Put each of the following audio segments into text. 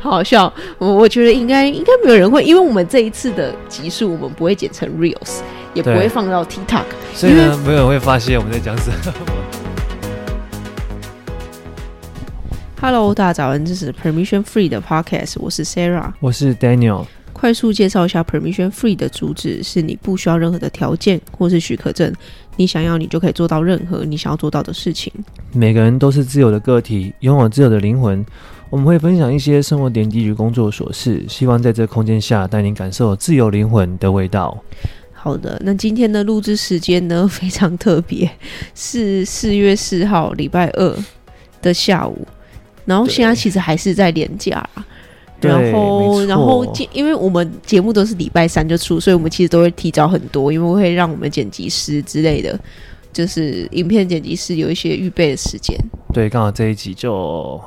好 好笑。我我觉得应该应该没有人会，因为我们这一次的集数我们不会剪成 Reels，也不会放到 TikTok，所以呢，没有人会发现我们在讲什么。Hello，大家早安，这是 Permission Free 的 Podcast，我是 Sarah，我是 Daniel。快速介绍一下 Permission Free 的主旨：是你不需要任何的条件或是许可证，你想要你就可以做到任何你想要做到的事情。每个人都是自由的个体，拥有自由的灵魂。我们会分享一些生活点滴与工作琐事，希望在这空间下带您感受自由灵魂的味道。好的，那今天的录制时间呢，非常特别，是四月四号礼拜二的下午，然后现在其实还是在连假。然后，然后，因为我们节目都是礼拜三就出，所以我们其实都会提早很多，因为会让我们剪辑师之类的，就是影片剪辑师有一些预备的时间。对，刚好这一集就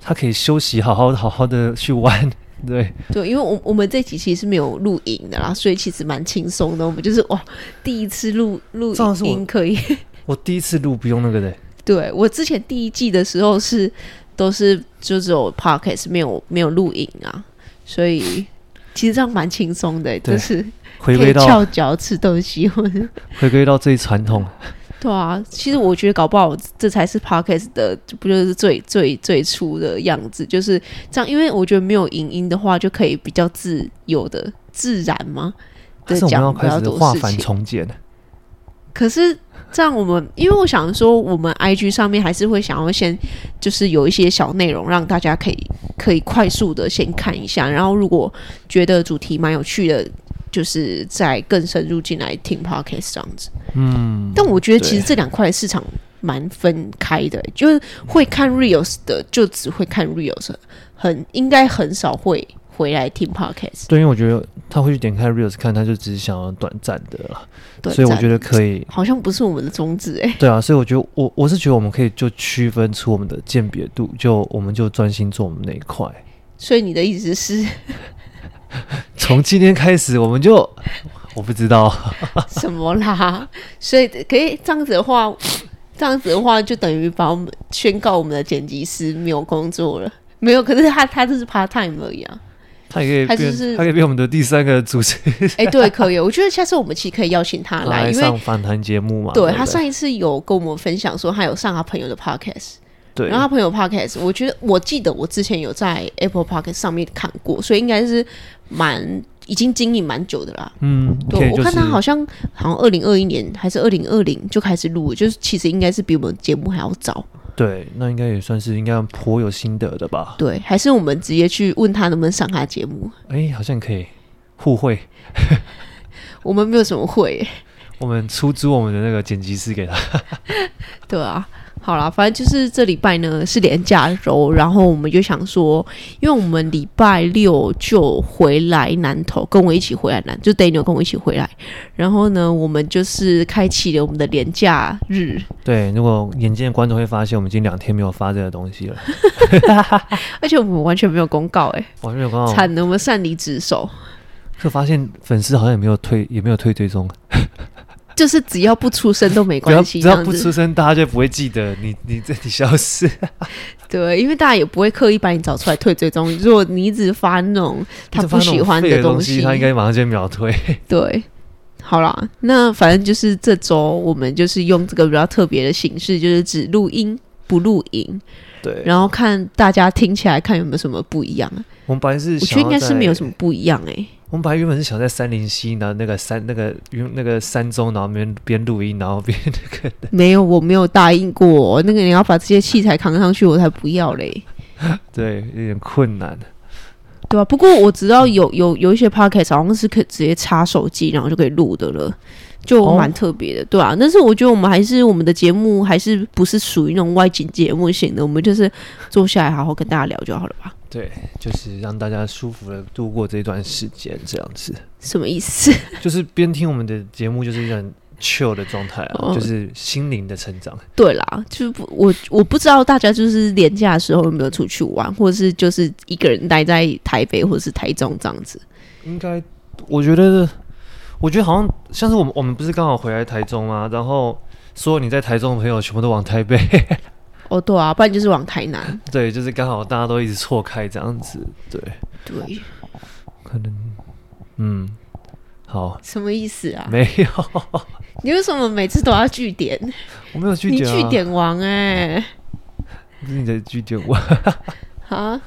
他可以休息，好好好好的去玩。对，对，因为我我们这集其实是没有录影的啦，所以其实蛮轻松的。我们就是哇，第一次录录音可以，我，我第一次录不用那个的。对，我之前第一季的时候是。都是就只有 podcast 没有没有录影啊，所以其实这样蛮轻松的，就是可以翘脚吃东西，或者回归到最传统。对啊，其实我觉得搞不好这才是 podcast 的，不就是最最最初的样子，就是这样。因为我觉得没有影音的话，就可以比较自由的自然嘛。但是我们要开始化繁重简。可是。这样我们，因为我想说，我们 IG 上面还是会想要先，就是有一些小内容，让大家可以可以快速的先看一下，然后如果觉得主题蛮有趣的，就是再更深入进来听 Podcast 这样子。嗯，但我觉得其实这两块市场蛮分开的，就是会看 Reels 的就只会看 Reels，很应该很少会。回来听 podcast，对，因为我觉得他会去点开 reels 看，他就只是想要短暂的了，所以我觉得可以，好像不是我们的宗旨哎。对啊，所以我觉得我我是觉得我们可以就区分出我们的鉴别度，就我们就专心做我们那一块。所以你的意思是，从今天开始我们就 我不知道什么啦，所以可以这样子的话，这样子的话就等于把我们宣告我们的剪辑师没有工作了，没有，可是他他就是 part time 而已啊。他也可以变，是他可以变我们的第三个主持人。哎、欸，对，可以。我觉得下次我们其实可以邀请他来，来上访谈节目嘛。对他上一次有跟我们分享说，他有上他朋友的 podcast。对，然后他朋友 podcast，我觉得我记得我之前有在 Apple Podcast 上面看过，所以应该是蛮已经经营蛮久的啦。嗯，对，我看他好像好像二零二一年还是二零二零就开始录，就是其实应该是比我们节目还要早。对，那应该也算是应该颇有心得的吧？对，还是我们直接去问他能不能上他节目？哎，好像可以互惠。我们没有什么会，我们出租我们的那个剪辑师给他。对啊。好啦，反正就是这礼拜呢是连假周，然后我们就想说，因为我们礼拜六就回来南投，跟我一起回来南，就 Daniel 跟我一起回来，然后呢，我们就是开启了我们的连假日。对，如果眼尖的观众会发现，我们已经两天没有发这个东西了，而且我们完全没有公告，哎，完全没有公告，惨了，我们擅离职守。就发现粉丝好像也没有退，也没有退追踪。就是只要不出声都没关系，只要不出声，大家就不会记得你，你这里消失。对，因为大家也不会刻意把你找出来退追踪。如果你一直发那种他不喜欢的东西，他应该马上就秒退。对，好啦，那反正就是这周我们就是用这个比较特别的形式，就是只录音不录影。对，然后看大家听起来看有没有什么不一样。我们本来是，我觉得应该是没有什么不一样哎、欸。我们本来原本是想在三林溪，然后那个山那个云那个山中，然后边边录音，然后边那个。没有，我没有答应过那个你要把这些器材扛上去，我才不要嘞。对，有点困难。对啊，不过我知道有有有一些 podcast 好像是可以直接插手机，然后就可以录的了，就蛮特别的，哦、对啊。但是我觉得我们还是我们的节目还是不是属于那种外景节目型的，我们就是坐下来好好跟大家聊就好了吧。对，就是让大家舒服的度过这段时间，这样子。什么意思？就是边听我们的节目，就是一种 chill 的状态啊，哦、就是心灵的成长。对啦，就是我我不知道大家就是连假的时候有没有出去玩，或者是就是一个人待在台北或者是台中这样子。应该，我觉得，我觉得好像像是我们我们不是刚好回来台中吗？然后说你在台中的朋友全部都往台北。哦，对啊，不然就是往台南。对，就是刚好大家都一直错开这样子。对对，可能嗯，好，什么意思啊？没有，你为什么每次都要据点？我没有句点、啊，你据点王哎、欸，你的句点王 啊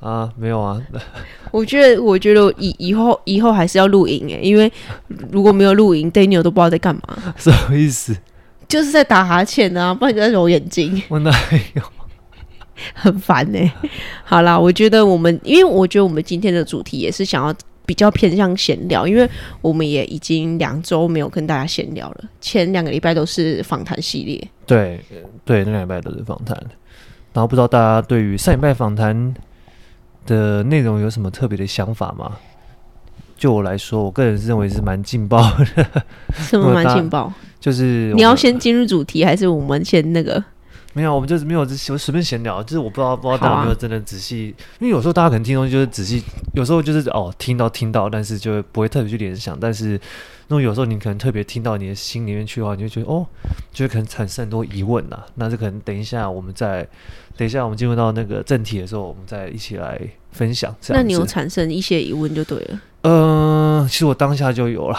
啊，没有啊。我觉得，我觉得以以后以后还是要录影哎，因为如果没有录影，Daniel 都不知道在干嘛。什么意思？就是在打哈欠啊，不然就在揉眼睛。我哪有？很烦呢、欸。好啦，我觉得我们，因为我觉得我们今天的主题也是想要比较偏向闲聊，因为我们也已经两周没有跟大家闲聊了。前两个礼拜都是访谈系列。对对，那两礼拜都是访谈。然后不知道大家对于上礼拜访谈的内容有什么特别的想法吗？就我来说，我个人是认为是蛮劲爆的。什么蛮劲爆？就是你要先进入主题，还是我们先那个？没有，我们就是没有，就随便闲聊。就是我不知道，不知道大家有没有真的仔细，啊、因为有时候大家可能听东西就是仔细，有时候就是哦听到听到，但是就不会特别去联想。但是那有时候你可能特别听到你的心里面去的话，你就觉得哦，就会可能产生很多疑问呐。那这可能等一下我们再等一下我们进入到那个正题的时候，我们再一起来分享。那你有产生一些疑问就对了。嗯、呃，其实我当下就有了。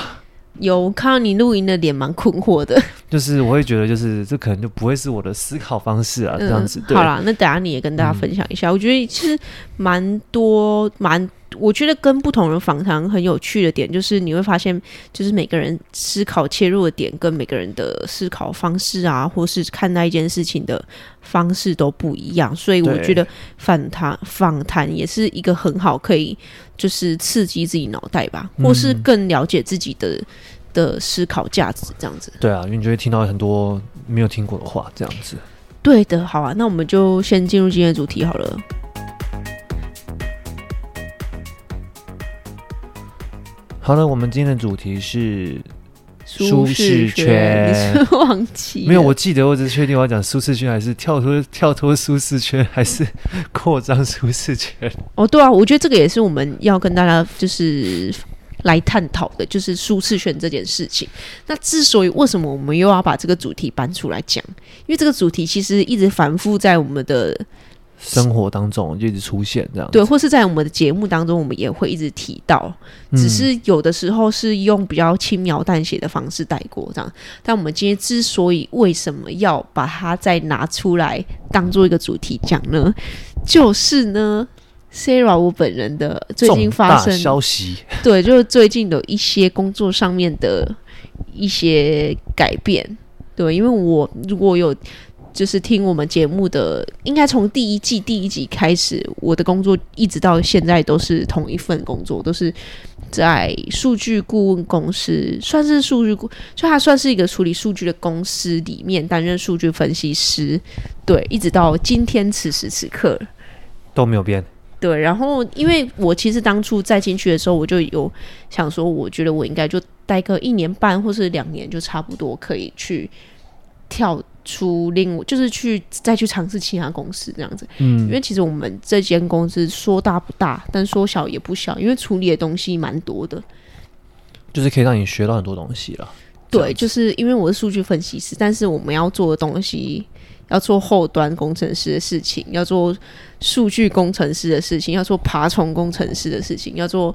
有看到你露营的脸，蛮困惑的。就是我会觉得，就是这可能就不会是我的思考方式啊，这样子。嗯、好啦，那等下你也跟大家分享一下。嗯、我觉得其实蛮多，蛮我觉得跟不同人访谈很有趣的点，就是你会发现，就是每个人思考切入的点，跟每个人的思考方式啊，或是看待一件事情的方式都不一样。所以我觉得访谈访谈也是一个很好可以。就是刺激自己脑袋吧，或是更了解自己的、嗯、的思考价值，这样子。对啊，因为你就会听到很多没有听过的话，这样子。对的，好啊，那我们就先进入今天的主题好了。好了，我们今天的主题是。舒适圈，你是 忘记？没有，我记得，我只是确定我要讲舒适圈，还是跳脱 跳脱舒适圈，还是扩张舒适圈？哦，对啊，我觉得这个也是我们要跟大家就是来探讨的，就是舒适圈这件事情。那之所以为什么我们又要把这个主题搬出来讲？因为这个主题其实一直反复在我们的。生活当中就一直出现这样，对，或是在我们的节目当中，我们也会一直提到，只是有的时候是用比较轻描淡写的方式带过这样。但我们今天之所以为什么要把它再拿出来当做一个主题讲呢？就是呢，Sarah 我本人的最近发生消息，对，就是最近有一些工作上面的一些改变，对，因为我如果有。就是听我们节目的，应该从第一季第一集开始，我的工作一直到现在都是同一份工作，都是在数据顾问公司，算是数据顾，就它算是一个处理数据的公司里面担任数据分析师，对，一直到今天此时此刻都没有变。对，然后因为我其实当初再进去的时候，我就有想说，我觉得我应该就待个一年半或是两年，就差不多可以去跳。出另就是去再去尝试其他公司这样子，嗯，因为其实我们这间公司说大不大，但说小也不小，因为处理的东西蛮多的，就是可以让你学到很多东西了。对，就是因为我是数据分析师，但是我们要做的东西，要做后端工程师的事情，要做数据工程师的事情，要做爬虫工程师的事情，要做。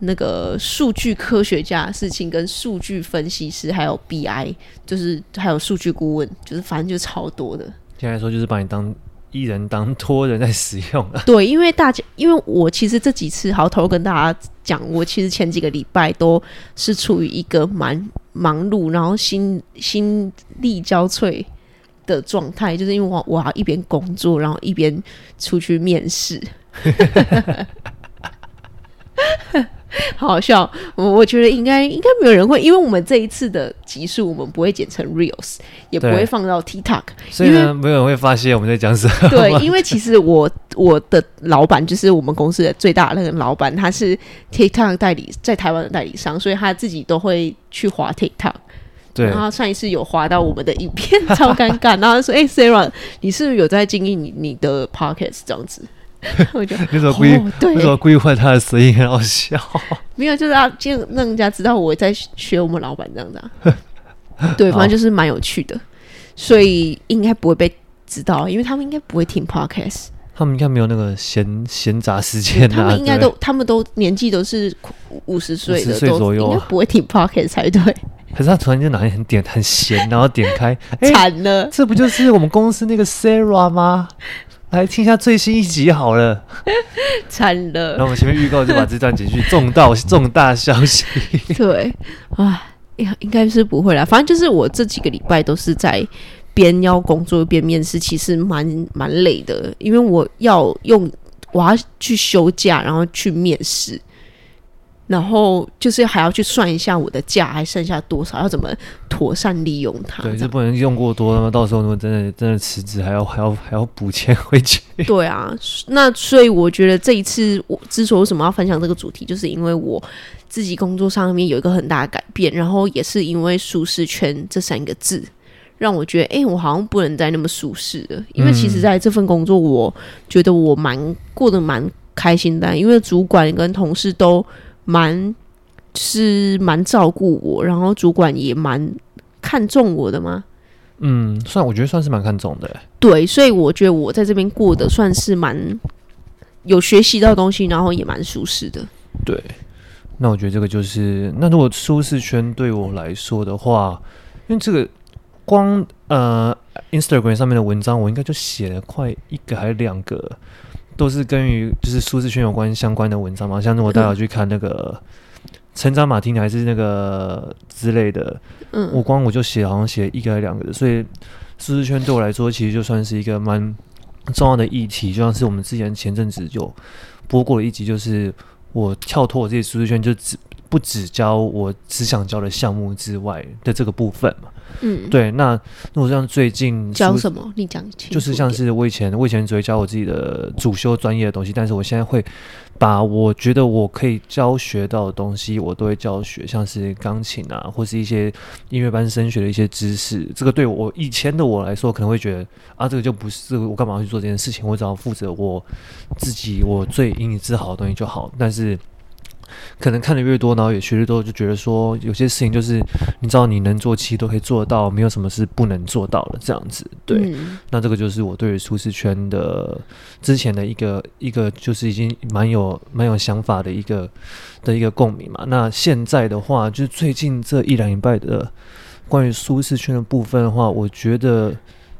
那个数据科学家的事情，跟数据分析师，还有 BI，就是还有数据顾问，就是反正就超多的。现在说就是把你当一人当托人在使用了。对，因为大家，因为我其实这几次好头跟大家讲，我其实前几个礼拜都是处于一个蛮忙碌，然后心心力交瘁的状态，就是因为我我要一边工作，然后一边出去面试。好好笑，我我觉得应该应该没有人会，因为我们这一次的集数我们不会剪成 Reels，也不会放到 TikTok，所以呢，没有人会发现我们在讲什么。对，因为其实我我的老板就是我们公司的最大的那个老板，他是 TikTok 代理，在台湾的代理商，所以他自己都会去滑 TikTok。对，然后上一次有滑到我们的影片，超尴尬。然后他说：“哎、欸、，Sarah，你是不是有在经营你你的 Podcast 这样子？” 我就那时候故意，那时候故意换他的声音，很好笑。没有，就是要就让人家知道我在学我们老板这样子啊。对，反正就是蛮有趣的，所以应该不会被知道，因为他们应该不会听 podcast，他们应该没有那个闲闲杂时间啊。他们应该都，他们都年纪都是五十岁的，岁左右，应该不会听 podcast 才对。可是他突然间哪天很点很闲，然后点开，惨了，这不就是我们公司那个 Sarah 吗？来听一下最新一集好了，惨了。然后我们前面预告就把这段剪去，重 大重大消息。对，啊，应应该是不会啦。反正就是我这几个礼拜都是在边要工作边面试，其实蛮蛮累的，因为我要用我要去休假，然后去面试。然后就是还要去算一下我的假还剩下多少，要怎么妥善利用它。对，就不能用过多，那么到时候如果真的真的辞职，还要还要还要补钱 回去。对啊，那所以我觉得这一次我之所以为什么要分享这个主题，就是因为我自己工作上面有一个很大的改变，然后也是因为舒适圈这三个字，让我觉得，哎，我好像不能再那么舒适了。因为其实在这份工作，我觉得我蛮过得蛮开心的，因为主管跟同事都。蛮是蛮照顾我，然后主管也蛮看重我的吗？嗯，算我觉得算是蛮看重的。对，所以我觉得我在这边过得算是蛮有学习到东西，然后也蛮舒适的。对，那我觉得这个就是，那如果舒适圈对我来说的话，因为这个光呃 Instagram 上面的文章，我应该就写了快一个还是两个。都是跟于就是舒适圈有关相关的文章嘛，像如果大家有去看那个成长马丁还是那个之类的，嗯，我光我就写好像写一个还两个的，所以舒适圈对我来说其实就算是一个蛮重要的议题，就像是我们之前前阵子就播过的一集，就是我跳脱我自己舒适圈，就只不只教我只想教的项目之外的这个部分嘛。嗯，对。那那我像最近教什么？你讲就是像是我以前，我以前只会教我自己的主修专业的东西，但是我现在会把我觉得我可以教学到的东西，我都会教学，像是钢琴啊，或是一些音乐班升学的一些知识。这个对我以前的我来说，可能会觉得啊，这个就不是我干嘛要去做这件事情？我只要负责我自己，我最引以自豪的东西就好。但是。可能看的越多，然后也学的多，就觉得说有些事情就是你知道你能做，其实都可以做到，没有什么是不能做到的这样子。对，嗯、那这个就是我对于舒适圈的之前的一个一个就是已经蛮有蛮有想法的一个的一个共鸣嘛。那现在的话，就是最近这一两礼拜的关于舒适圈的部分的话，我觉得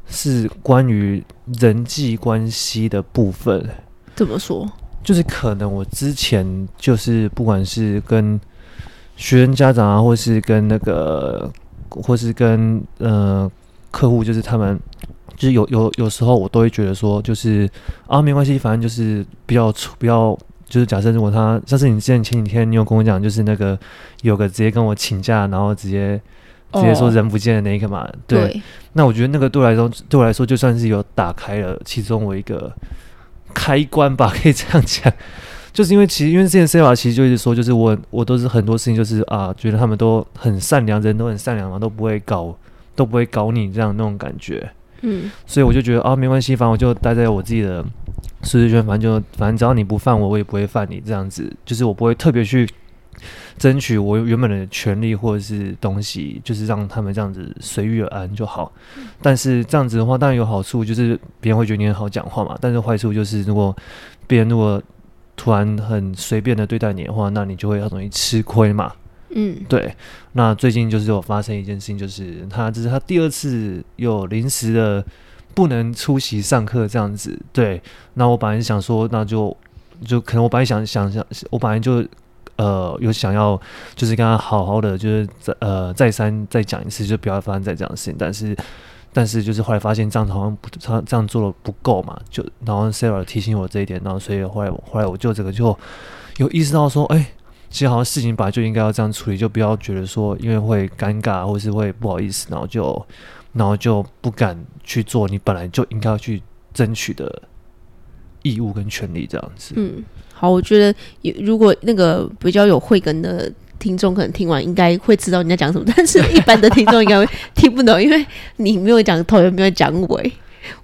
是关于人际关系的部分。怎么说？就是可能我之前就是不管是跟学生家长啊，或是跟那个，或是跟呃客户，就是他们，就是有有有时候我都会觉得说，就是啊没关系，反正就是比较比较，就是假设如果他，像是你之前前几天你有跟我讲，就是那个有个直接跟我请假，然后直接直接说人不见的那一个嘛，对那我觉得那个对我来说，对我来说就算是有打开了其中我一个。开关吧，可以这样讲，就是因为其实因为之前 Sarah 其实就一直说，就是我我都是很多事情就是啊，觉得他们都很善良，人都很善良嘛，都不会搞都不会搞你这样那种感觉，嗯，所以我就觉得啊，没关系，反正我就待在我自己的舒适圈，反正就反正只要你不犯我，我也不会犯你这样子，就是我不会特别去。争取我原本的权利或者是东西，就是让他们这样子随遇而安就好。但是这样子的话，当然有好处，就是别人会觉得你很好讲话嘛。但是坏处就是，如果别人如果突然很随便的对待你的话，那你就会很容易吃亏嘛。嗯，对。那最近就是有发生一件事情，就是他这是他第二次有临时的不能出席上课这样子。对。那我本来想说，那就就可能我本来想想想，我本来就。呃，有想要就是跟他好好的，就是再呃再三再讲一次，就不要发生再这样的事情。但是，但是就是后来发现这样子好像不，他这样做的不够嘛。就然后 Sarah 提醒我这一点，然后所以后来后来我就这个就有意识到说，哎，其实好像事情本来就应该要这样处理，就不要觉得说因为会尴尬或是会不好意思，然后就然后就不敢去做你本来就应该要去争取的义务跟权利这样子。嗯。好，我觉得如果那个比较有慧根的听众可能听完应该会知道你在讲什么，但是一般的听众应该会 听不懂，因为你没有讲头，也没有讲尾。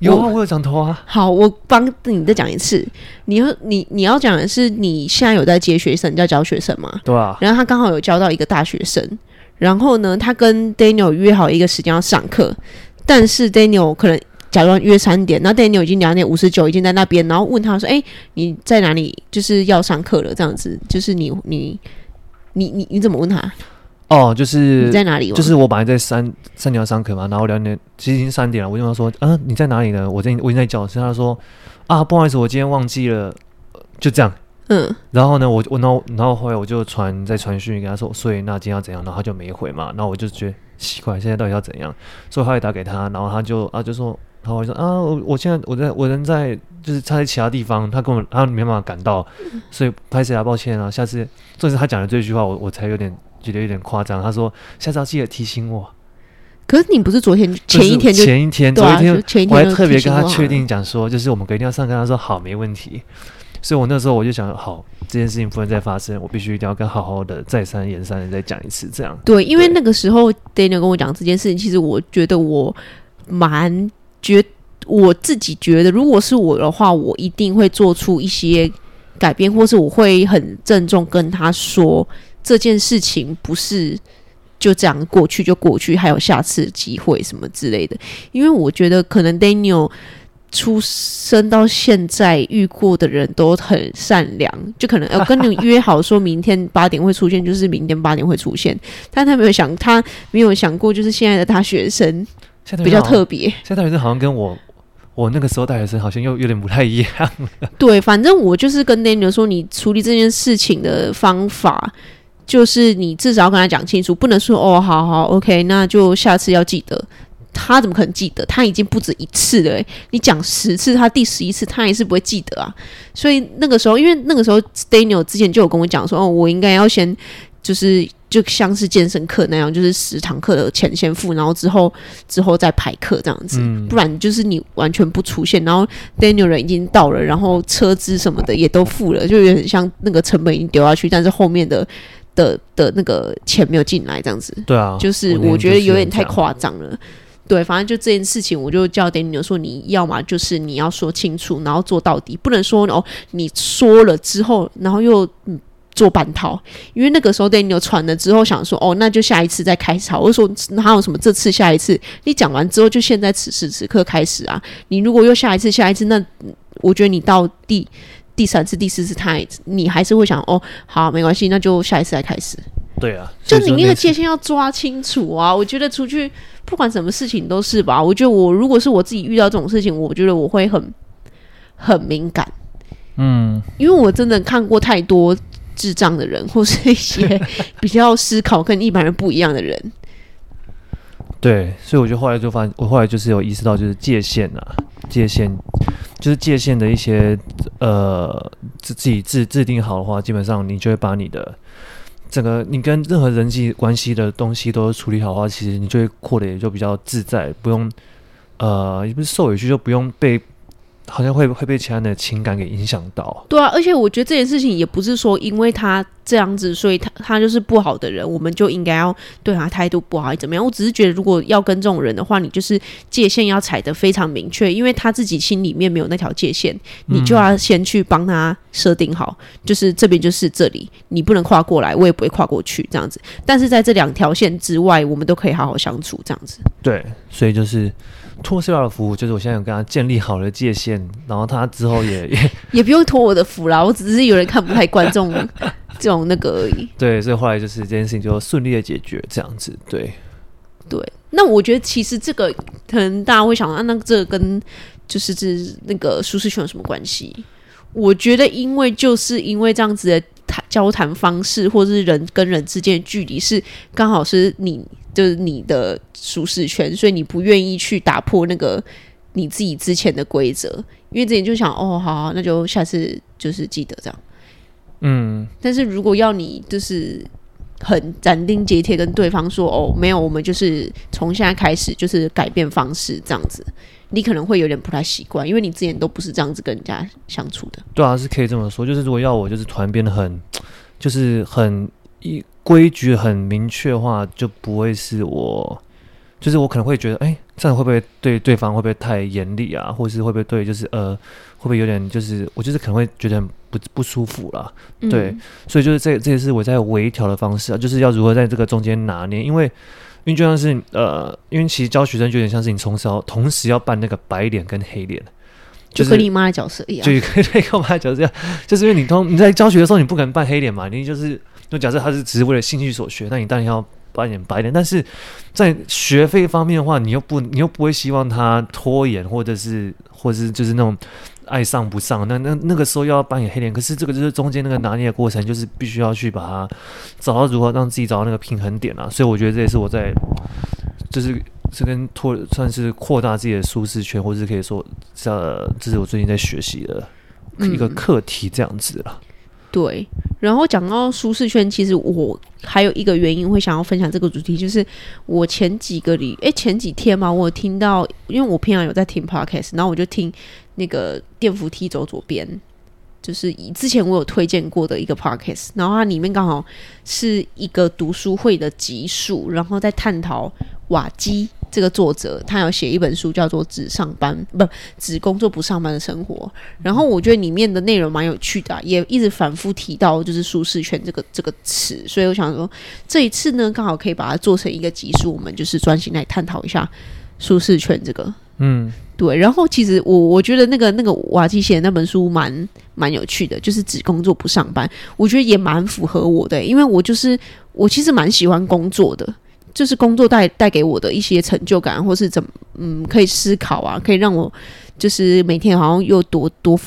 有啊，我有讲头啊。好，我帮你再讲一次。你要你你要讲的是你现在有在接学生，你在教学生吗？对啊。然后他刚好有教到一个大学生，然后呢，他跟 Daniel 约好一个时间要上课，但是 Daniel 可能。假装约三点，然后 Daniel 已经两点五十九已经在那边，然后问他说：“哎、欸，你在哪里？就是要上课了，这样子，就是你你你你你怎么问他？哦，就是你在哪里？就是我本来在三三点要上课嘛，然后两点其实已经三点了，我就问他说：啊，你在哪里呢？我在我已经在教室。他说：啊，不好意思，我今天忘记了，就这样。”嗯，然后呢，我我然后然后后来我就传在传讯跟他说，所以那今天要怎样？然后他就没回嘛，然后我就觉得奇怪，现在到底要怎样？所以后来打给他，然后他就啊就说，然后我就说啊，我我现在我在我人在就是他在其他地方，他根本他没办法赶到，所以拍谁啊，抱歉啊，下次就是他讲的这句话，我我才有点觉得有点夸张。他说下次要记得提醒我。可是你不是昨天前一天就前一天，昨天前一天我还特别跟他确定讲说，就是我们隔天要上课，他说好，没问题。所以，我那时候我就想，好，这件事情不能再发生，我必须一定要跟好好的再三言三的再讲一次，这样。对，因为那个时候 Daniel 跟我讲这件事情，其实我觉得我蛮觉，我自己觉得，如果是我的话，我一定会做出一些改变，或是我会很郑重跟他说，这件事情不是就这样过去就过去，还有下次机会什么之类的。因为我觉得可能 Daniel。出生到现在遇过的人都很善良，就可能要跟你约好说明天八点会出现，就是明天八点会出现。但他没有想，他没有想过，就是现在的大学生比较特别。现在大学生好像跟我我那个时候大学生好像又有点不太一样。对，反正我就是跟 Daniel 说，你处理这件事情的方法，就是你至少要跟他讲清楚，不能说哦，好好，OK，那就下次要记得。他怎么可能记得？他已经不止一次了。你讲十次，他第十一次他也是不会记得啊。所以那个时候，因为那个时候 Daniel 之前就有跟我讲说，哦，我应该要先就是就像是健身课那样，就是十堂课的钱先付，然后之后之后再排课这样子。嗯、不然就是你完全不出现，然后 Daniel 人已经到了，然后车资什么的也都付了，就有点像那个成本已经丢下去，但是后面的的的那个钱没有进来这样子。对啊，就是我觉得有点太夸张了。对，反正就这件事情，我就叫 Daniel 说，你要么就是你要说清楚，然后做到底，不能说哦，你说了之后，然后又嗯做半套。因为那个时候 Daniel 传了之后，想说哦，那就下一次再开始好。我说哪有什么这次下一次？你讲完之后，就现在此时此刻开始啊！你如果又下一次下一次，那我觉得你到第第三次、第四次，他你还是会想哦，好，没关系，那就下一次再开始。对啊，就你那个界限要抓清楚啊！我觉得出去不管什么事情都是吧。我觉得我如果是我自己遇到这种事情，我觉得我会很很敏感。嗯，因为我真的看过太多智障的人，或是一些 比较思考跟一般人不一样的人。对，所以我就后来就发现，我后来就是有意识到，就是界限啊，界限就是界限的一些呃，自自己制制定好的话，基本上你就会把你的。整个你跟任何人际关系的东西都处理好的话，其实你就会过得也就比较自在，不用呃，也不是受委屈，就不用被。好像会会被其他人的情感给影响到。对啊，而且我觉得这件事情也不是说因为他这样子，所以他他就是不好的人，我们就应该要对他态度不好，怎么样？我只是觉得，如果要跟这种人的话，你就是界限要踩得非常明确，因为他自己心里面没有那条界限，你就要先去帮他设定好，嗯、就是这边就是这里，你不能跨过来，我也不会跨过去，这样子。但是在这两条线之外，我们都可以好好相处，这样子。对，所以就是。托 Sara 的福，就是我现在有跟他建立好了界限，然后他之后也 也也不用托我的福啦，我只是有人看不太观众 这种那个而已。对，所以后来就是这件事情就顺利的解决，这样子。对，对。那我觉得其实这个可能大家会想啊，那这个跟就是这那个舒适圈有什么关系？我觉得因为就是因为这样子的谈交谈方式，或者是人跟人之间的距离是刚好是你。就是你的舒适圈，所以你不愿意去打破那个你自己之前的规则，因为之前就想哦，好，好，那就下次就是记得这样。嗯，但是如果要你就是很斩钉截铁跟对方说哦，没有，我们就是从现在开始就是改变方式这样子，你可能会有点不太习惯，因为你之前都不是这样子跟人家相处的。对啊，是可以这么说，就是如果要我就是突然变得很，就是很一。规矩很明确的话，就不会是我，就是我可能会觉得，哎、欸，这样会不会对对方会不会太严厉啊，或是会不会对，就是呃，会不会有点就是我就是可能会觉得很不不舒服啦，对，嗯、所以就是这这也是我在微调的方式啊，就是要如何在这个中间拿捏，因为因为就像是呃，因为其实教学生就有点像是你从小同时要扮那个白脸跟黑脸，就是、跟你妈的角色一样，就跟那个 妈的角色一样，就是因为你通你在教学的时候，你不可能扮黑脸嘛，你就是就假设他是只是为了兴趣所学，那你当然要扮演白脸，但是在学费方面的话，你又不你又不会希望他拖延，或者是或者是就是那种。爱上不上，那那那个时候又要扮演黑脸，可是这个就是中间那个拿捏的过程，就是必须要去把它找到如何让自己找到那个平衡点啊。所以我觉得这也是我在，就是这跟拓算是扩大自己的舒适圈，或者是可以说，呃，这是我最近在学习的一个课题，这样子了。嗯对，然后讲到舒适圈，其实我还有一个原因会想要分享这个主题，就是我前几个礼，诶，前几天嘛，我听到，因为我平常有在听 podcast，然后我就听那个电扶梯走左边，就是之前我有推荐过的一个 podcast，然后它里面刚好是一个读书会的集数，然后在探讨瓦基。这个作者他有写一本书，叫做《只上班不只工作不上班的生活》。然后我觉得里面的内容蛮有趣的，也一直反复提到就是舒适圈这个这个词。所以我想说，这一次呢，刚好可以把它做成一个集数，我们就是专心来探讨一下舒适圈这个。嗯，对。然后其实我我觉得那个那个瓦基写的那本书蛮蛮有趣的，就是只工作不上班。我觉得也蛮符合我的，因为我就是我其实蛮喜欢工作的。就是工作带带给我的一些成就感，或是怎么嗯，可以思考啊，可以让我就是每天好像又多多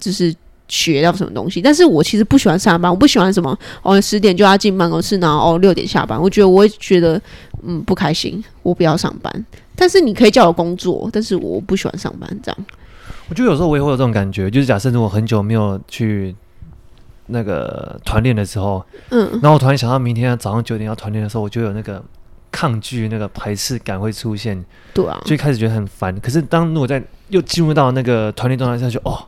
就是学到什么东西。但是我其实不喜欢上班，我不喜欢什么哦十点就要进办公室，然后哦六点下班。我觉得我会觉得嗯不开心，我不要上班。但是你可以叫我工作，但是我不喜欢上班这样。我觉得有时候我也会有这种感觉，就是假设我很久没有去那个团练的时候，嗯，然后我突然想到明天早上九点要团练的时候，我就有那个。抗拒那个排斥感会出现，对啊，就开始觉得很烦。可是当如果在又进入到那个团体状态下，去哦，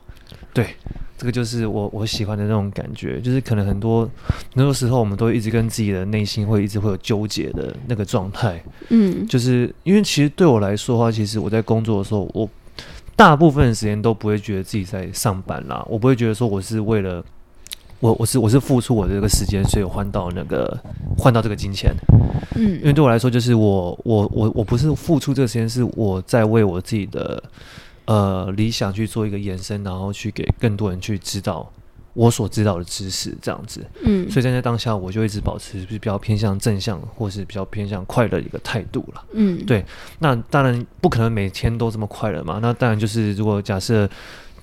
对，这个就是我我喜欢的那种感觉。就是可能很多很多时候，我们都一直跟自己的内心会一直会有纠结的那个状态。嗯，就是因为其实对我来说的话，其实我在工作的时候，我大部分的时间都不会觉得自己在上班啦，我不会觉得说我是为了。我我是我是付出我的这个时间，所以我换到那个换到这个金钱，嗯，因为对我来说，就是我我我我不是付出这个时间，是我在为我自己的呃理想去做一个延伸，然后去给更多人去知道我所知道的知识，这样子，嗯，所以在那当下，我就一直保持比较偏向正向，或是比较偏向快乐的一个态度了，嗯，对，那当然不可能每天都这么快乐嘛，那当然就是如果假设。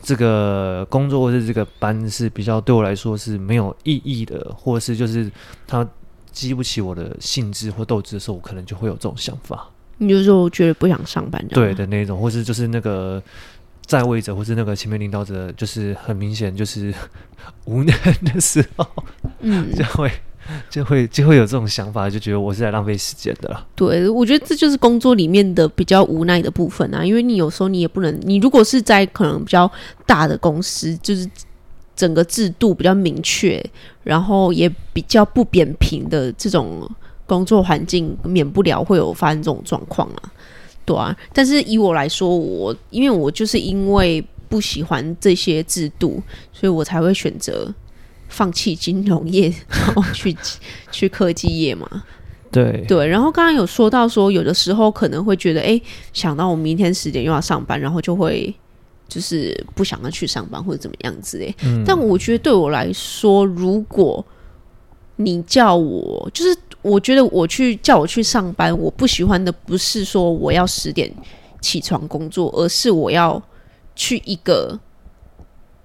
这个工作或是这个班是比较对我来说是没有意义的，或者是就是他激不起我的兴致或斗志的时候，我可能就会有这种想法。你就说我觉得不想上班，对的那种，或是就是那个在位者或是那个前面领导者，就是很明显就是 无能的时候，嗯，就会。就会就会有这种想法，就觉得我是在浪费时间的。对，我觉得这就是工作里面的比较无奈的部分啊，因为你有时候你也不能，你如果是在可能比较大的公司，就是整个制度比较明确，然后也比较不扁平的这种工作环境，免不了会有发生这种状况啊。对啊，但是以我来说，我因为我就是因为不喜欢这些制度，所以我才会选择。放弃金融业，然后去去科技业嘛？对对。然后刚刚有说到说，有的时候可能会觉得，哎，想到我明天十点又要上班，然后就会就是不想要去上班或者怎么样子哎。嗯。但我觉得对我来说，如果你叫我，就是我觉得我去叫我去上班，我不喜欢的不是说我要十点起床工作，而是我要去一个。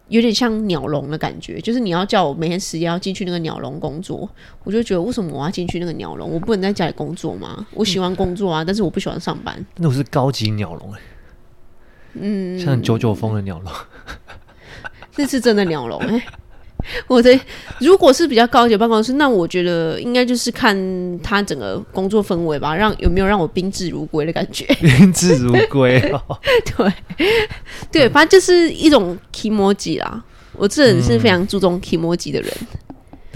有点像鸟笼的感觉，就是你要叫我每天十点要进去那个鸟笼工作，我就觉得为什么我要进去那个鸟笼？我不能在家里工作吗？我喜欢工作啊，嗯、但是我不喜欢上班。那我是高级鸟笼哎，嗯，像九九峰的鸟笼，这是真的鸟笼哎。我的如果是比较高级的办公室，那我觉得应该就是看他整个工作氛围吧，让有没有让我宾至如归的感觉。宾至如归哦，对对，反正就是一种 kimoji 啦。我这人是非常注重 kimoji 的人。嗯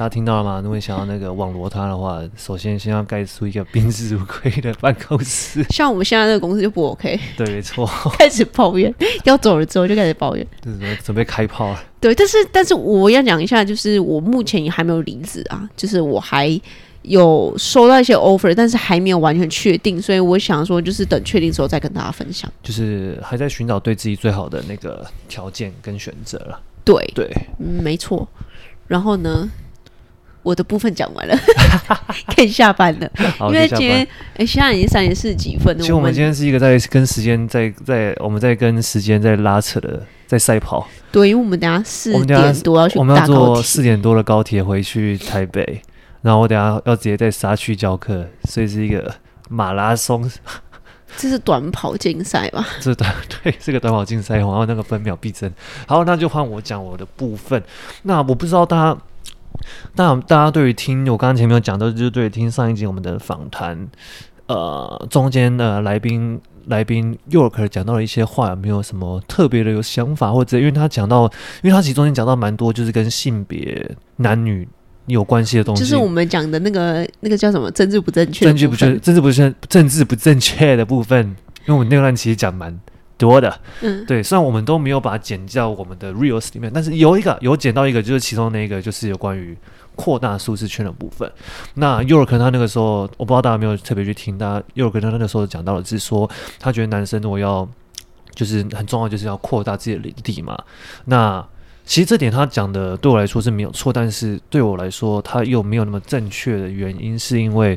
大家听到了吗？如果你想要那个网罗他的话，首先先要盖出一个宾至如归的办公室。像我们现在这个公司就不 OK。对，没错。开始抱怨，要走了之后就开始抱怨。就是准备开炮了。对，但是但是我要讲一下，就是我目前也还没有离职啊，就是我还有收到一些 offer，但是还没有完全确定，所以我想说，就是等确定之后再跟大家分享。就是还在寻找对自己最好的那个条件跟选择了。对对，嗯，没错。然后呢，我的部分讲完了，可以下班了。因为今天哎，现在已经三点四十几分了。其实我们今天是一个在跟时间在在我们在跟时间在拉扯的，在赛跑。对，因为我们等下四点多要去，我们要坐四点多的高铁回去台北。然后我等下要直接在沙区教课，所以是一个马拉松。这是短跑竞赛吧？这短对，是个短跑竞赛，然后那个分秒必争。好，那就换我讲我的部分。那我不知道大家，大家大家对于听我刚刚前面有讲到，就是对于听上一集我们的访谈，呃，中间的来宾来宾 York 讲到了一些话，有没有什么特别的有想法，或者因为他讲到，因为他其实中间讲到蛮多，就是跟性别男女。有关系的东西，就是我们讲的那个那个叫什么政治不正确，政治不正，政治不正，政治不正确的部分，因为我们那段其实讲蛮多的，嗯，对，虽然我们都没有把它剪到我们的 reels 里面，但是有一个有剪到一个，就是其中那个就是有关于扩大舒适圈的部分。那 York 他那个时候，我不知道大家有没有特别去听，大家 York 他那个时候讲到的是说，他觉得男生如果要就是很重要，就是要扩大自己的领地嘛，那。其实这点他讲的对我来说是没有错，但是对我来说他又没有那么正确的原因，是因为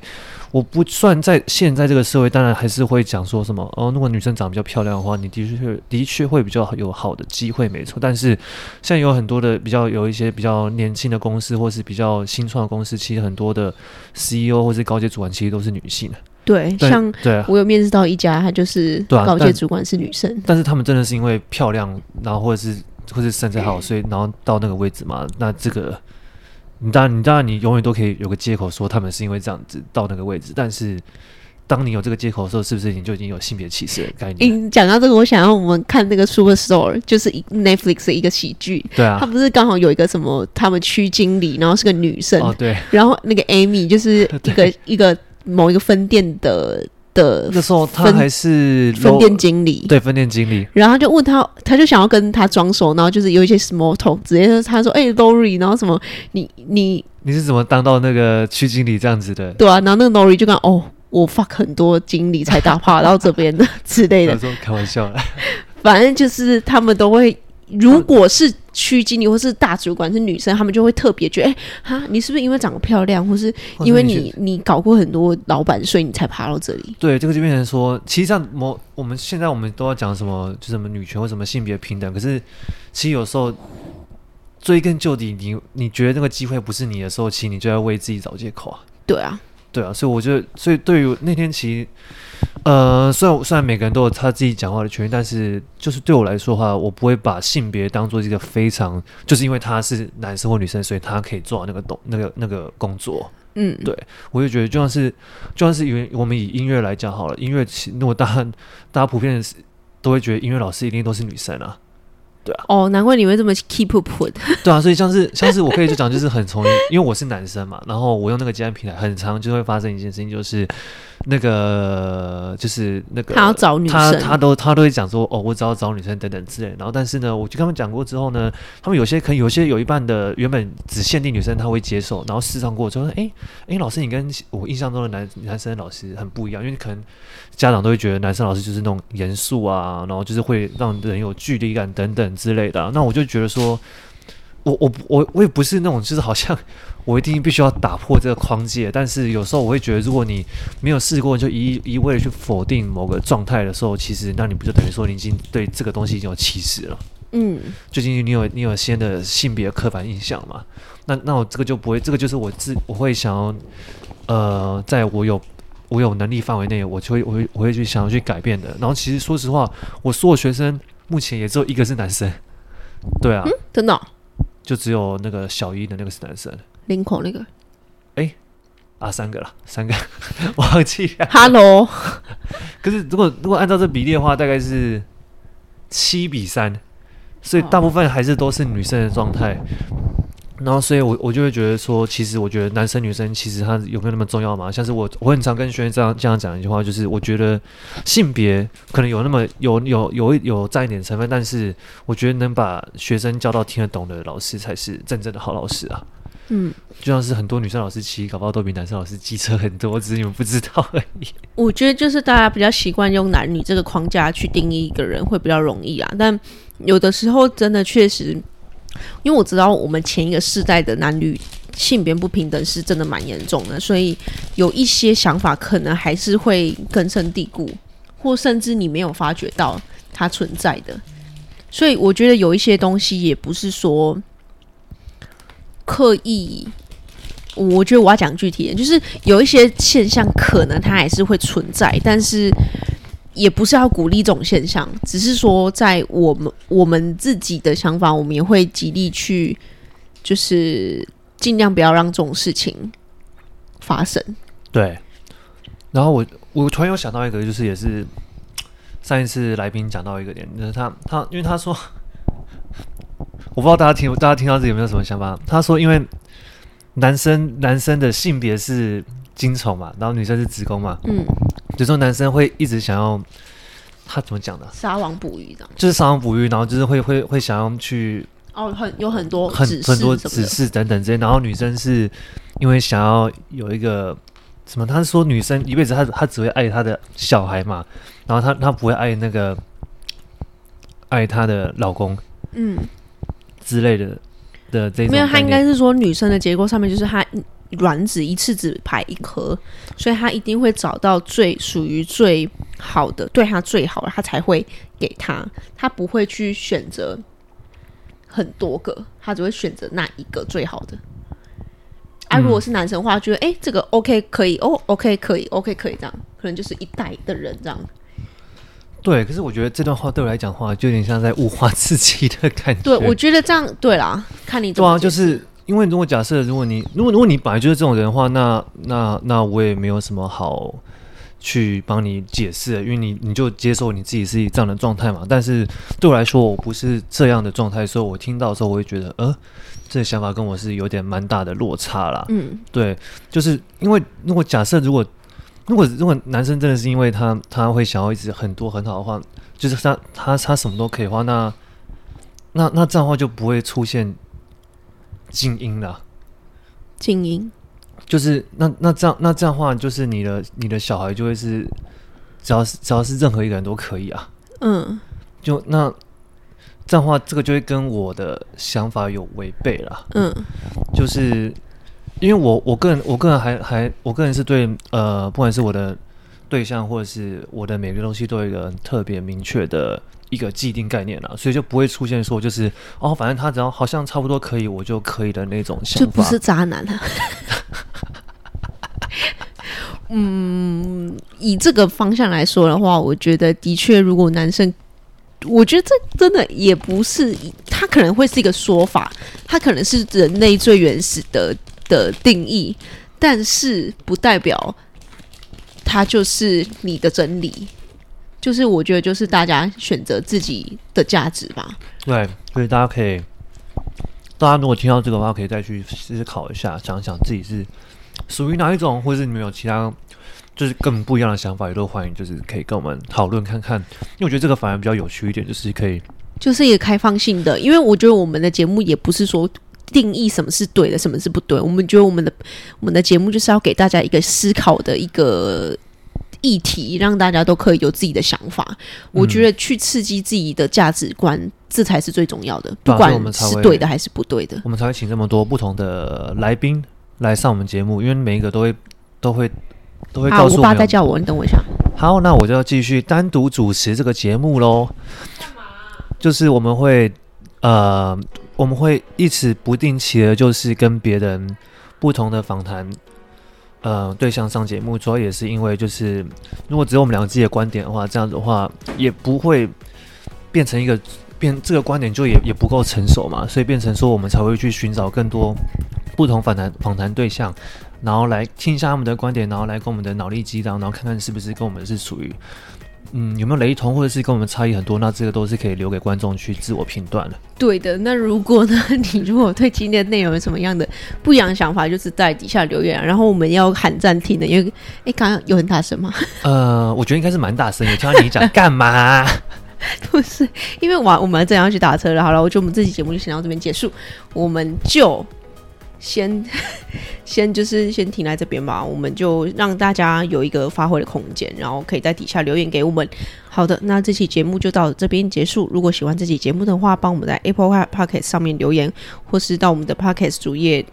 我不算在现在这个社会，当然还是会讲说什么哦，如果女生长得比较漂亮的话，你的确的确会比较有好的机会，没错。但是现在有很多的比较有一些比较年轻的公司，或是比较新创的公司，其实很多的 CEO 或是高阶主管其实都是女性的。对，像对，我有面试到一家，他就是高阶主管是女生，但，但是他们真的是因为漂亮，然后或者是。或者身材好，所以然后到那个位置嘛，那这个你当然你当然你永远都可以有个借口说他们是因为这样子到那个位置，但是当你有这个借口的时候，是不是你就已经有性别歧视的概念？你讲到这个，我想要我们看那个 Superstore，就是 Netflix 的一个喜剧。对啊，他不是刚好有一个什么他们区经理，然后是个女生。哦，对。然后那个 Amy 就是 一个一个某一个分店的。的那时候他还是分店经理，对分店经理，然后他就问他，他就想要跟他装熟，然后就是有一些 small talk，直接他说：“哎、欸、，Lori，然后什么，你你你是怎么当到那个区经理这样子的？”对啊，然后那个 Lori 就讲：“哦，我 fuck 很多经理才打趴到这边的 之类的。”他说开玩笑啦，反正就是他们都会。如果是区经理或是大主管是女生，他们就会特别觉得，哎、欸，哈，你是不是因为长得漂亮，或是因为你你搞过很多老板，所以你才爬到这里？对，这个就变成说，其实像某我们现在我们都要讲什么，就什么女权或什么性别平等，可是其实有时候追根究底，你你觉得那个机会不是你的时候，其实你就要为自己找借口啊。对啊，对啊，所以我觉得，所以对于那天其实。呃，虽然虽然每个人都有他自己讲话的权利，但是就是对我来说的话，我不会把性别当做一个非常，就是因为他是男生或女生，所以他可以做到那个动那个那个工作。嗯，对，我就觉得就像是就像是因为我们以音乐来讲好了，音乐其如果大家大家普遍都会觉得音乐老师一定都是女生啊。对啊，哦，难怪你会这么 keep put。对啊，所以像是像是我可以就讲，就是很从，因为我是男生嘛，然后我用那个接案平台，很常就会发生一件事情，就是。那个就是那个，他要找女生，他他都他都会讲说哦，我只要找女生等等之类。然后但是呢，我就跟他们讲过之后呢，他们有些可能有些有一半的原本只限定女生他会接受，然后试上过之后说，哎哎，老师你跟我印象中的男男生老师很不一样，因为可能家长都会觉得男生老师就是那种严肃啊，然后就是会让人有距离感等等之类的。那我就觉得说，我我我我也不是那种就是好像。我一定必须要打破这个框架，但是有时候我会觉得，如果你没有试过，就一一味的去否定某个状态的时候，其实那你不就等于说你已经对这个东西已经有歧视了？嗯，最近你有你有新的性别刻板印象嘛？那那我这个就不会，这个就是我自我会想要，呃，在我有我有能力范围内，我就会我会我会去想要去改变的。然后其实说实话，我所有学生目前也只有一个是男生，对啊，嗯、真的、哦，就只有那个小一的那个是男生。林口那个，哎、欸，啊，三个了，三个，忘记了。Hello，可是如果如果按照这比例的话，大概是七比三，所以大部分还是都是女生的状态。然后，所以我我就会觉得说，其实我觉得男生女生其实他有没有那么重要嘛？像是我我很常跟学员这样这样讲一句话，就是我觉得性别可能有那么有有有有占一点成分，但是我觉得能把学生教到听得懂的老师才是真正的好老师啊。嗯，就像是很多女生老师骑，搞不好都比男生老师机车很多，只是你们不知道而已。我觉得就是大家比较习惯用男女这个框架去定义一个人，会比较容易啊。但有的时候真的确实，因为我知道我们前一个世代的男女性别不平等是真的蛮严重的，所以有一些想法可能还是会根深蒂固，或甚至你没有发觉到它存在的。所以我觉得有一些东西也不是说刻意，我觉得我要讲具体点，就是有一些现象可能它还是会存在，但是也不是要鼓励这种现象，只是说在我们我们自己的想法，我们也会极力去，就是尽量不要让这种事情发生。对。然后我我突然又想到一个，就是也是。上一次来宾讲到一个点，就是他他，因为他说，我不知道大家听大家听到这有没有什么想法？他说，因为男生男生的性别是精虫嘛，然后女生是子宫嘛，嗯，就说男生会一直想要，他怎么讲的？撒网捕鱼的，就是撒网捕鱼，然后就是会会会想要去哦，很有很多很很多指示等等这些，然后女生是因为想要有一个。什么？他是说女生一辈子她她只会爱她的小孩嘛，然后她她不会爱那个爱她的老公，嗯之类的的这种。没有，他应该是说女生的结构上面就是她卵子一次只排一颗，所以她一定会找到最属于最好的，对她最好的，她才会给她，她不会去选择很多个，她只会选择那一个最好的。他、啊、如果是男生的话，觉得哎，这个 OK 可以哦，OK 可以，OK 可以这样，可能就是一代的人这样。对，可是我觉得这段话对我来讲的话，就有点像在物化自己的感觉。对，我觉得这样对啦，看你怎么。对啊，就是因为如果假设，如果你如果如果你本来就是这种人的话，那那那我也没有什么好去帮你解释，因为你你就接受你自己是这样的状态嘛。但是对我来说，我不是这样的状态，所以我听到的时候，我会觉得呃。这个想法跟我是有点蛮大的落差啦。嗯，对，就是因为如果假设如果如果如果男生真的是因为他他会想要一直很多很好的话，就是他他他什么都可以的话，那那那这样的话就不会出现精英了。精英就是那那这样那这样的话，就是你的你的小孩就会是只要是只要是任何一个人都可以啊。嗯，就那。这样的话，这个就会跟我的想法有违背了。嗯，就是因为我我个人我个人还还我个人是对呃，不管是我的对象或者是我的每个东西都有一个特别明确的一个既定概念了，所以就不会出现说就是哦，反正他只要好像差不多可以，我就可以的那种想法。就不是渣男啊。嗯，以这个方向来说的话，我觉得的确，如果男生。我觉得这真的也不是，他可能会是一个说法，他可能是人类最原始的的定义，但是不代表它就是你的真理。就是我觉得，就是大家选择自己的价值吧。对，所以大家可以，大家如果听到这个的话，可以再去思考一下，想想自己是属于哪一种，或者是你们有其他。就是更不一样的想法，也都欢迎，就是可以跟我们讨论看看。因为我觉得这个反而比较有趣一点，就是可以，就是一个开放性的。因为我觉得我们的节目也不是说定义什么是对的，什么是不对。我们觉得我们的我们的节目就是要给大家一个思考的一个议题，让大家都可以有自己的想法。嗯、我觉得去刺激自己的价值观，这才是最重要的。不管是对的还是不对的，我们才会请这么多不同的来宾来上我们节目，因为每一个都会都会。都会告诉我，我爸在叫我，你等我一下。好，那我就要继续单独主持这个节目喽。就是我们会呃，我们会一直不定期的，就是跟别人不同的访谈呃对象上节目。主要也是因为，就是如果只有我们两个自己的观点的话，这样子的话也不会变成一个变这个观点就也也不够成熟嘛，所以变成说我们才会去寻找更多不同访谈访谈对象。然后来听一下他们的观点，然后来跟我们的脑力激荡，然后看看是不是跟我们是属于，嗯，有没有雷同，或者是跟我们差异很多？那这个都是可以留给观众去自我评断的。对的，那如果呢，你如果对今天的内容有什么样的不一样的想法，就是在底下留言，然后我们要喊暂停的，因为哎，刚刚有很大声吗？呃，我觉得应该是蛮大声的。听到你讲 干嘛？不是，因为我我们正要去打车了。好了，我觉得我们这期节目就先到这边结束，我们就。先 先就是先停在这边吧，我们就让大家有一个发挥的空间，然后可以在底下留言给我们。好的，那这期节目就到这边结束。如果喜欢这期节目的话，帮我们在 Apple Podcast 上面留言，或是到我们的 Podcast 主页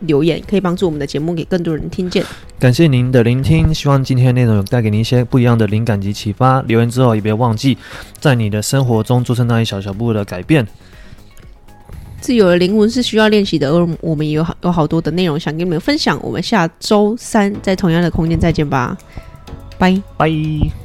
留言，可以帮助我们的节目给更多人听见。感谢您的聆听，希望今天的内容有带给您一些不一样的灵感及启发。留言之后也别忘记，在你的生活中做出那一小小步的改变。自由的灵魂是需要练习的，而我们也有好有好多的内容想跟你们分享。我们下周三在同样的空间再见吧，拜拜。